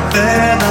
got